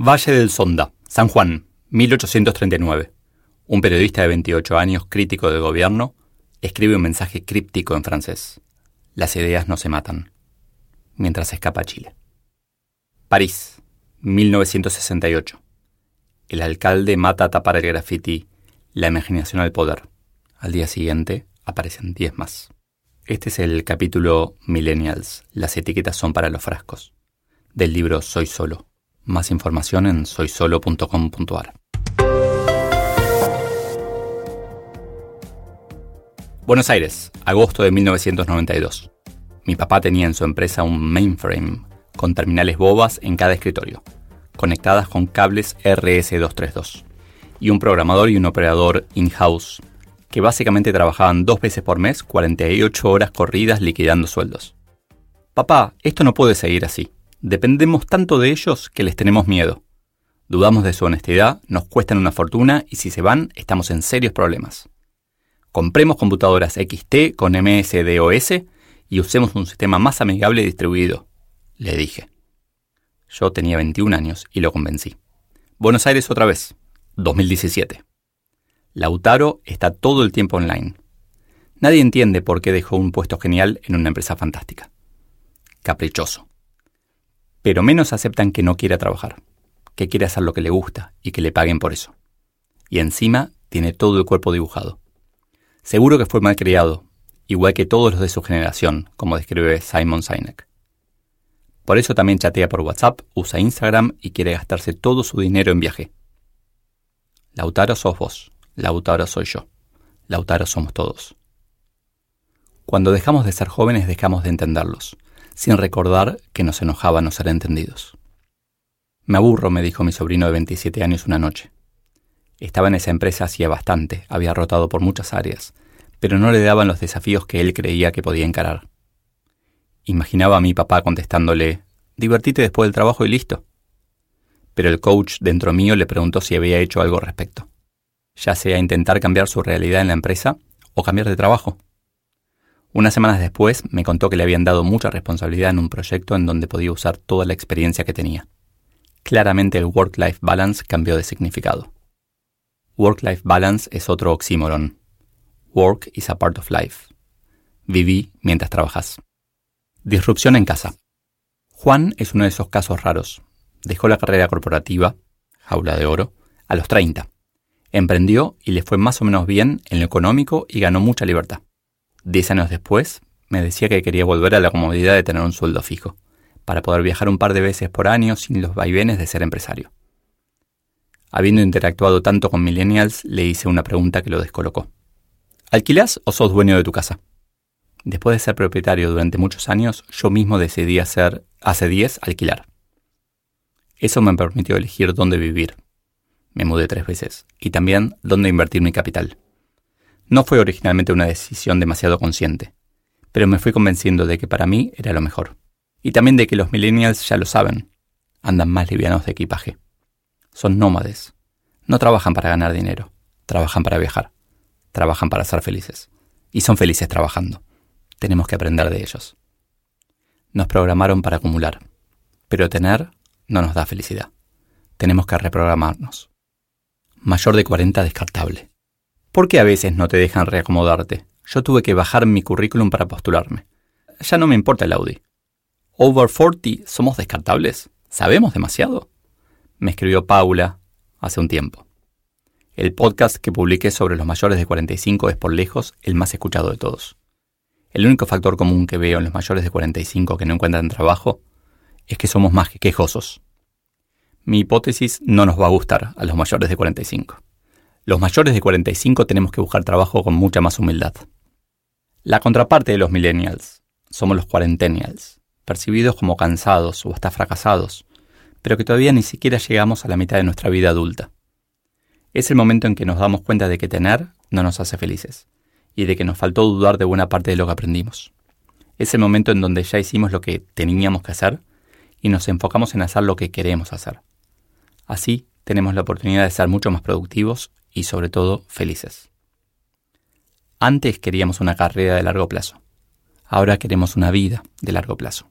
Valle del Sonda, San Juan, 1839. Un periodista de 28 años, crítico del gobierno, escribe un mensaje críptico en francés. Las ideas no se matan. Mientras escapa a Chile. París, 1968. El alcalde mata a tapar el graffiti La imaginación al poder. Al día siguiente aparecen 10 más. Este es el capítulo Millennials. Las etiquetas son para los frascos. Del libro Soy Solo. Más información en soysolo.com.ar. Buenos Aires, agosto de 1992. Mi papá tenía en su empresa un mainframe con terminales bobas en cada escritorio, conectadas con cables RS232, y un programador y un operador in-house que básicamente trabajaban dos veces por mes 48 horas corridas liquidando sueldos. Papá, esto no puede seguir así. Dependemos tanto de ellos que les tenemos miedo. Dudamos de su honestidad, nos cuestan una fortuna y si se van estamos en serios problemas. Compremos computadoras XT con MSDOS y usemos un sistema más amigable y distribuido, le dije. Yo tenía 21 años y lo convencí. Buenos Aires otra vez, 2017. Lautaro está todo el tiempo online. Nadie entiende por qué dejó un puesto genial en una empresa fantástica. Caprichoso. Pero menos aceptan que no quiera trabajar, que quiere hacer lo que le gusta y que le paguen por eso. Y encima tiene todo el cuerpo dibujado. Seguro que fue mal criado, igual que todos los de su generación, como describe Simon Sinek. Por eso también chatea por WhatsApp, usa Instagram y quiere gastarse todo su dinero en viaje. Lautaro sos vos, Lautaro soy yo. Lautaro somos todos. Cuando dejamos de ser jóvenes dejamos de entenderlos, sin recordar que nos enojaba no ser entendidos. Me aburro, me dijo mi sobrino de 27 años una noche. Estaba en esa empresa hacía bastante, había rotado por muchas áreas, pero no le daban los desafíos que él creía que podía encarar. Imaginaba a mi papá contestándole, divertite después del trabajo y listo. Pero el coach dentro mío le preguntó si había hecho algo al respecto ya sea intentar cambiar su realidad en la empresa o cambiar de trabajo. Unas semanas después me contó que le habían dado mucha responsabilidad en un proyecto en donde podía usar toda la experiencia que tenía. Claramente el work-life balance cambió de significado. Work-life balance es otro oxímoron. Work is a part of life. Viví mientras trabajas. Disrupción en casa. Juan es uno de esos casos raros. Dejó la carrera corporativa, jaula de oro, a los 30 Emprendió y le fue más o menos bien en lo económico y ganó mucha libertad. Diez años después, me decía que quería volver a la comodidad de tener un sueldo fijo, para poder viajar un par de veces por año sin los vaivenes de ser empresario. Habiendo interactuado tanto con millennials, le hice una pregunta que lo descolocó. ¿Alquilás o sos dueño de tu casa? Después de ser propietario durante muchos años, yo mismo decidí hacer, hace 10, alquilar. Eso me permitió elegir dónde vivir, me mudé tres veces, y también dónde invertir mi capital. No fue originalmente una decisión demasiado consciente, pero me fui convenciendo de que para mí era lo mejor. Y también de que los millennials ya lo saben, andan más livianos de equipaje. Son nómades. No trabajan para ganar dinero, trabajan para viajar, trabajan para ser felices. Y son felices trabajando. Tenemos que aprender de ellos. Nos programaron para acumular, pero tener no nos da felicidad. Tenemos que reprogramarnos mayor de 40 descartable. ¿Por qué a veces no te dejan reacomodarte? Yo tuve que bajar mi currículum para postularme. Ya no me importa el Audi. Over 40 somos descartables. ¿Sabemos demasiado? Me escribió Paula hace un tiempo. El podcast que publiqué sobre los mayores de 45 es por lejos el más escuchado de todos. El único factor común que veo en los mayores de 45 que no encuentran trabajo es que somos más quejosos. Mi hipótesis no nos va a gustar a los mayores de 45. Los mayores de 45 tenemos que buscar trabajo con mucha más humildad. La contraparte de los millennials somos los cuarentennials. percibidos como cansados o hasta fracasados, pero que todavía ni siquiera llegamos a la mitad de nuestra vida adulta. Es el momento en que nos damos cuenta de que tener no nos hace felices, y de que nos faltó dudar de buena parte de lo que aprendimos. Es el momento en donde ya hicimos lo que teníamos que hacer y nos enfocamos en hacer lo que queremos hacer. Así tenemos la oportunidad de ser mucho más productivos y sobre todo felices. Antes queríamos una carrera de largo plazo. Ahora queremos una vida de largo plazo.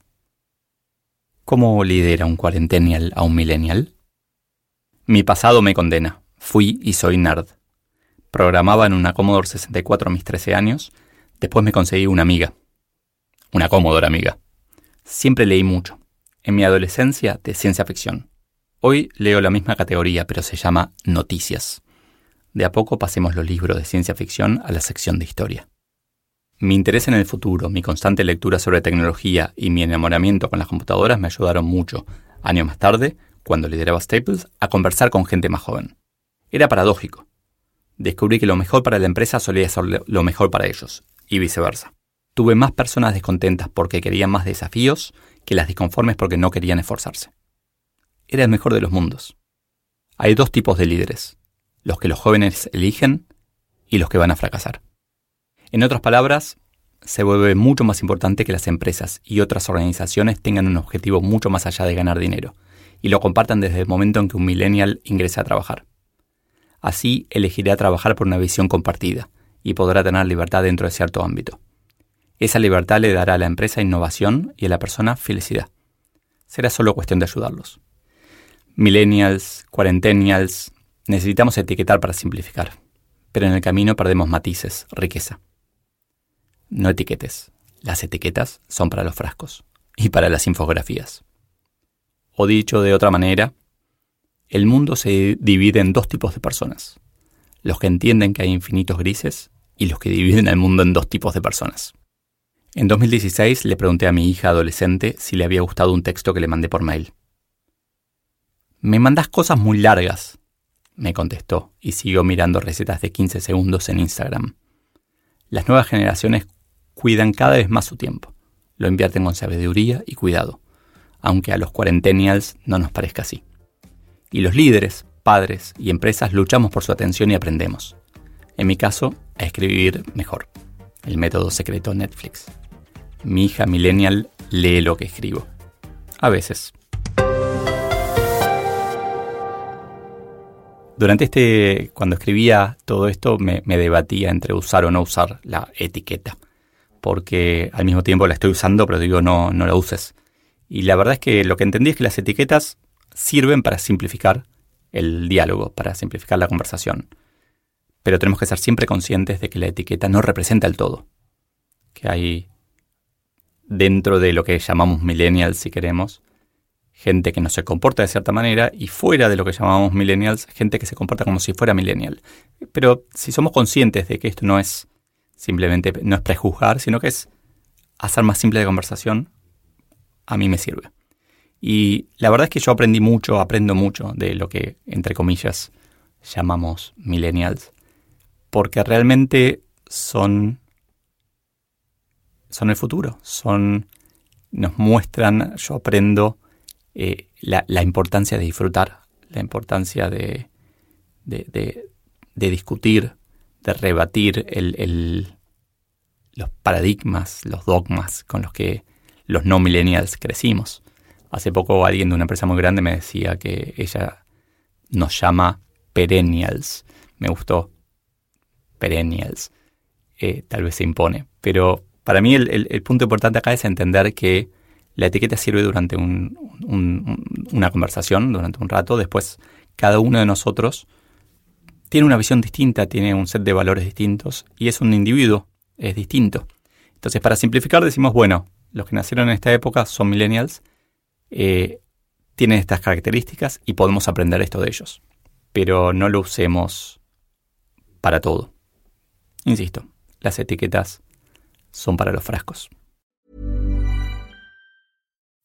¿Cómo lidera un cuarentenial a un millennial? Mi pasado me condena. Fui y soy nerd. Programaba en una Commodore 64 a mis 13 años. Después me conseguí una amiga. Una Commodore amiga. Siempre leí mucho. En mi adolescencia, de ciencia ficción. Hoy leo la misma categoría, pero se llama noticias. De a poco pasemos los libros de ciencia ficción a la sección de historia. Mi interés en el futuro, mi constante lectura sobre tecnología y mi enamoramiento con las computadoras me ayudaron mucho, años más tarde, cuando lideraba Staples, a conversar con gente más joven. Era paradójico. Descubrí que lo mejor para la empresa solía ser lo mejor para ellos, y viceversa. Tuve más personas descontentas porque querían más desafíos que las disconformes porque no querían esforzarse. Era el mejor de los mundos. Hay dos tipos de líderes, los que los jóvenes eligen y los que van a fracasar. En otras palabras, se vuelve mucho más importante que las empresas y otras organizaciones tengan un objetivo mucho más allá de ganar dinero, y lo compartan desde el momento en que un millennial ingresa a trabajar. Así elegirá trabajar por una visión compartida, y podrá tener libertad dentro de cierto ámbito. Esa libertad le dará a la empresa innovación y a la persona felicidad. Será solo cuestión de ayudarlos. Millennials, cuarentenials, necesitamos etiquetar para simplificar, pero en el camino perdemos matices, riqueza. No etiquetes. Las etiquetas son para los frascos y para las infografías. O dicho de otra manera, el mundo se divide en dos tipos de personas. Los que entienden que hay infinitos grises y los que dividen el mundo en dos tipos de personas. En 2016 le pregunté a mi hija adolescente si le había gustado un texto que le mandé por mail. Me mandas cosas muy largas, me contestó y siguió mirando recetas de 15 segundos en Instagram. Las nuevas generaciones cuidan cada vez más su tiempo. Lo invierten con sabiduría y cuidado, aunque a los cuarentenials no nos parezca así. Y los líderes, padres y empresas luchamos por su atención y aprendemos. En mi caso, a escribir mejor. El método secreto Netflix. Mi hija millennial lee lo que escribo. A veces. Durante este, cuando escribía todo esto, me, debatía entre usar o no usar la etiqueta porque al mismo tiempo la estoy usando, pero digo, no, no la uses. Y la verdad es que lo que entendí es que las etiquetas sirven para simplificar el diálogo, para simplificar la conversación. Pero tenemos que ser siempre conscientes de que la etiqueta no representa el todo. Que hay dentro de lo que llamamos millennials, si queremos, gente que no se comporta de cierta manera y fuera de lo que llamamos millennials, gente que se comporta como si fuera millennial. Pero si somos conscientes de que esto no es Simplemente no es prejuzgar, sino que es hacer más simple la conversación. A mí me sirve. Y la verdad es que yo aprendí mucho, aprendo mucho de lo que, entre comillas, llamamos millennials, porque realmente son, son el futuro, son, nos muestran, yo aprendo eh, la, importancia de disfrutar, la importancia de, de, discutir, de rebatir el, los paradigmas, los dogmas con los que los no millennials crecimos. Hace poco alguien de una empresa muy grande me decía que ella nos llama perennials. Me gustó. Perennials. Eh, tal vez se impone. Pero para mí el, punto importante acá es entender que la etiqueta sirve durante una conversación, durante un rato. Después, cada uno de nosotros tiene una visión distinta, tiene un set de valores distintos y es un individuo, es distinto. Entonces, para simplificar, decimos, bueno, los que nacieron en esta época son millennials, eh, tienen estas características y podemos aprender esto de ellos. Pero no lo usemos para todo. Insisto, las etiquetas son para los frascos.